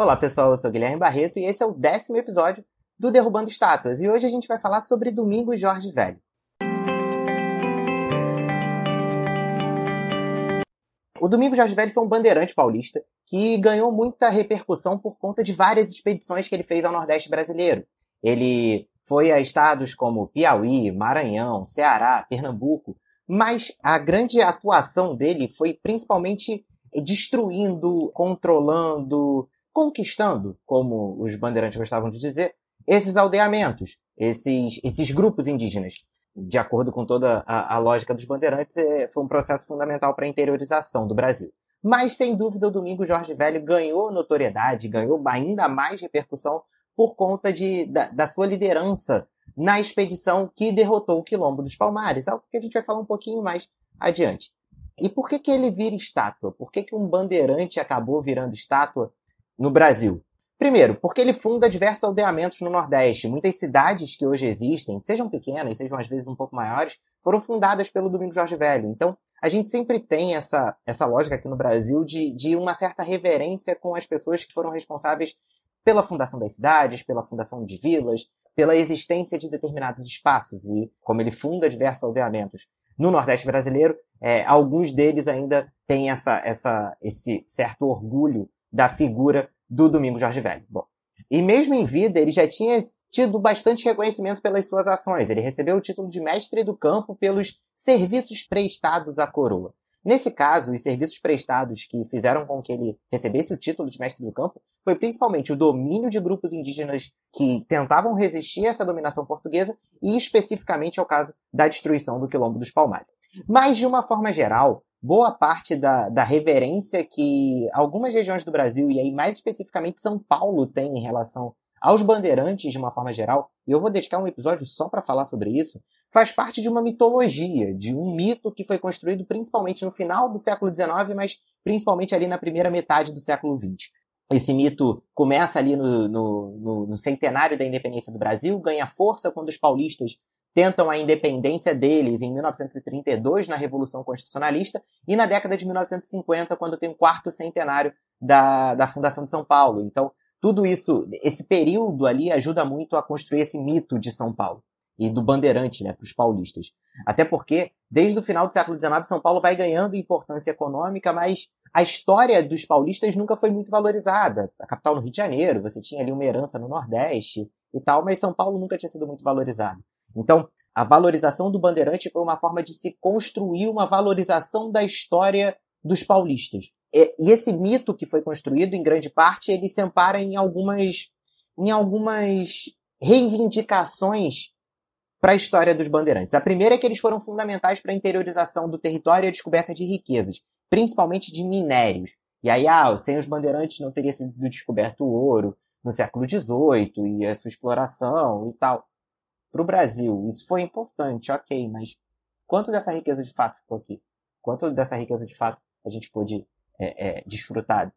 Olá pessoal, eu sou Guilherme Barreto e esse é o décimo episódio do Derrubando Estátuas. E hoje a gente vai falar sobre Domingos Jorge Velho. O Domingos Jorge Velho foi um bandeirante paulista que ganhou muita repercussão por conta de várias expedições que ele fez ao Nordeste brasileiro. Ele foi a estados como Piauí, Maranhão, Ceará, Pernambuco, mas a grande atuação dele foi principalmente destruindo, controlando, conquistando, como os bandeirantes gostavam de dizer, esses aldeamentos, esses, esses grupos indígenas. De acordo com toda a, a lógica dos bandeirantes, é, foi um processo fundamental para a interiorização do Brasil. Mas, sem dúvida, o Domingo Jorge Velho ganhou notoriedade, ganhou ainda mais repercussão por conta de, da, da sua liderança na expedição que derrotou o Quilombo dos Palmares, algo que a gente vai falar um pouquinho mais adiante. E por que, que ele vira estátua? Por que, que um bandeirante acabou virando estátua no Brasil? Primeiro, porque ele funda diversos aldeamentos no Nordeste. Muitas cidades que hoje existem, sejam pequenas, sejam às vezes um pouco maiores, foram fundadas pelo Domingos Jorge Velho. Então, a gente sempre tem essa, essa lógica aqui no Brasil de, de uma certa reverência com as pessoas que foram responsáveis pela fundação das cidades, pela fundação de vilas, pela existência de determinados espaços. E como ele funda diversos aldeamentos no Nordeste brasileiro, é, alguns deles ainda têm essa, essa, esse certo orgulho da figura do Domingo Jorge Velho. Bom, e mesmo em vida, ele já tinha tido bastante reconhecimento pelas suas ações. Ele recebeu o título de mestre do campo pelos serviços prestados à coroa. Nesse caso, os serviços prestados que fizeram com que ele recebesse o título de mestre do campo foi principalmente o domínio de grupos indígenas que tentavam resistir a essa dominação portuguesa e especificamente ao caso da destruição do Quilombo dos Palmares. Mas, de uma forma geral, boa parte da, da reverência que algumas regiões do Brasil, e aí mais especificamente São Paulo, tem em relação aos bandeirantes de uma forma geral, e eu vou dedicar um episódio só para falar sobre isso, faz parte de uma mitologia, de um mito que foi construído principalmente no final do século XIX, mas principalmente ali na primeira metade do século XX. Esse mito começa ali no, no, no, no centenário da independência do Brasil, ganha força quando os paulistas tentam a independência deles em 1932, na Revolução Constitucionalista, e na década de 1950, quando tem o quarto centenário da, da fundação de São Paulo. Então, tudo isso, esse período ali ajuda muito a construir esse mito de São Paulo e do bandeirante, né, para os paulistas. Até porque, desde o final do século XIX, São Paulo vai ganhando importância econômica, mas a história dos paulistas nunca foi muito valorizada. A capital no Rio de Janeiro, você tinha ali uma herança no Nordeste e tal, mas São Paulo nunca tinha sido muito valorizado. Então, a valorização do bandeirante foi uma forma de se construir uma valorização da história dos paulistas. E, esse mito que foi construído, em grande parte, ele se ampara em algumas, em algumas reivindicações para a história dos bandeirantes. A primeira é que eles foram fundamentais para a interiorização do território e a descoberta de riquezas, principalmente de minérios. E aí, ah, sem os bandeirantes não teria sido descoberto o ouro no século XVIII e a sua exploração e tal. Para o Brasil, isso foi importante, ok, mas quanto dessa riqueza de fato ficou aqui? Quanto dessa riqueza de fato a gente pôde é, é, desfrutar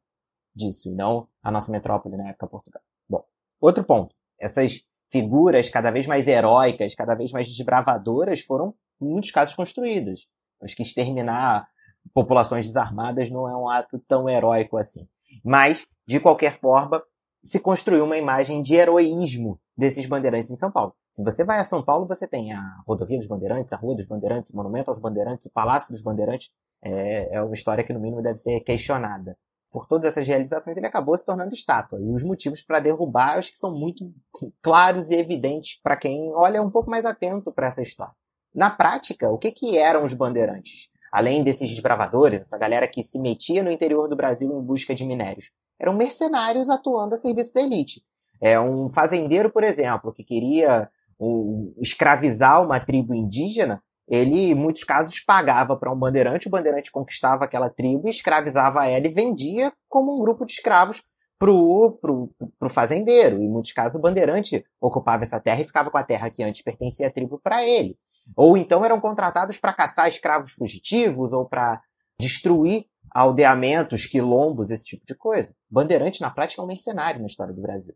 disso, e não a nossa metrópole na época Portugal? Bom, outro ponto. Essas figuras cada vez mais heróicas, cada vez mais desbravadoras foram, em muitos casos, construídas. Acho que exterminar populações desarmadas não é um ato tão heróico assim. Mas, de qualquer forma, se construiu uma imagem de heroísmo desses bandeirantes em São Paulo. Se você vai a São Paulo, você tem a Rodovia dos Bandeirantes, a Rua dos Bandeirantes, o Monumento aos Bandeirantes, o Palácio dos Bandeirantes. É, é uma história que, no mínimo, deve ser questionada por todas essas realizações, ele acabou se tornando estátua. E os motivos para derrubar, acho que são muito claros e evidentes para quem olha um pouco mais atento para essa história. Na prática, o que, que eram os bandeirantes? Além desses desbravadores, essa galera que se metia no interior do Brasil em busca de minérios, eram mercenários atuando a serviço da elite. É um fazendeiro, por exemplo, que queria um, escravizar uma tribo indígena, ele, em muitos casos, pagava para um bandeirante, o bandeirante conquistava aquela tribo, escravizava ela e vendia como um grupo de escravos pro, pro, pro fazendeiro. Em muitos casos, o bandeirante ocupava essa terra e ficava com a terra que antes pertencia à tribo para ele. Ou então eram contratados para caçar escravos fugitivos ou para destruir aldeamentos, quilombos, esse tipo de coisa. Bandeirante, na prática, é um mercenário na história do Brasil.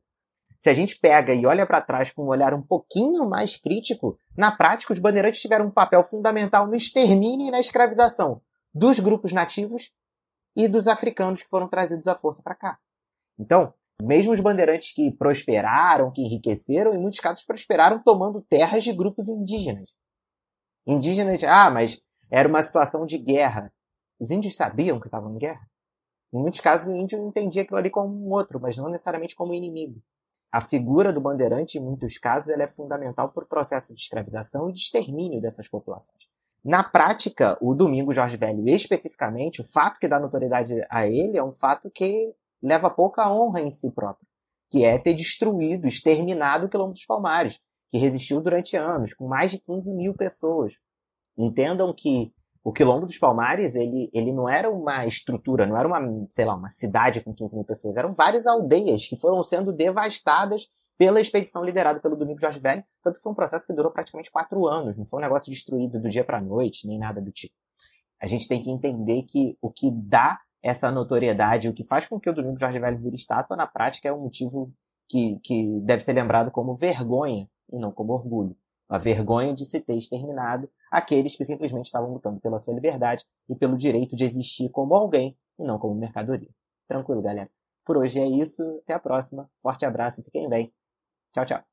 Se a gente pega e olha para trás com um olhar um pouquinho mais crítico, na prática os bandeirantes tiveram um papel fundamental no extermínio e na escravização dos grupos nativos e dos africanos que foram trazidos à força para cá. Então, Mesmo os bandeirantes que prosperaram, que enriqueceram, em muitos casos prosperaram tomando terras de grupos indígenas. Indígenas, ah, mas era uma situação de guerra. Os índios sabiam que estavam em guerra? Em muitos casos, o índio entendia aquilo ali como um outro, mas não necessariamente como inimigo. A figura do bandeirante, em muitos casos, é fundamental para o processo de escravização e de extermínio dessas populações. Na prática, o Domingo Jorge Velho, especificamente, o fato que dá notoriedade a ele é um fato que leva pouca honra em si próprio, que é ter destruído, exterminado o Quilombo dos Palmares, que resistiu durante anos, com mais de 15 mil pessoas. Entendam que o Quilombo dos Palmares, ele, ele não era uma estrutura, não era uma, sei lá, uma cidade com 15 mil pessoas, eram várias aldeias que foram sendo devastadas pela expedição liderada pelo Domingo Jorge Velho, tanto que foi um processo que durou praticamente quatro anos, não foi um negócio destruído do dia para a noite, nem nada do tipo. A gente tem que entender que o que dá essa notoriedade, o que faz com que o Domingo Jorge Velho vire estátua, na prática é um motivo que, que deve ser lembrado como vergonha e não como orgulho. A vergonha de se ter exterminado aqueles que simplesmente estavam lutando pela sua liberdade e pelo direito de existir como alguém e não como mercadoria. Tranquilo, galera? Por hoje é isso. Até a próxima. Forte abraço e fiquem bem. Tchau, tchau.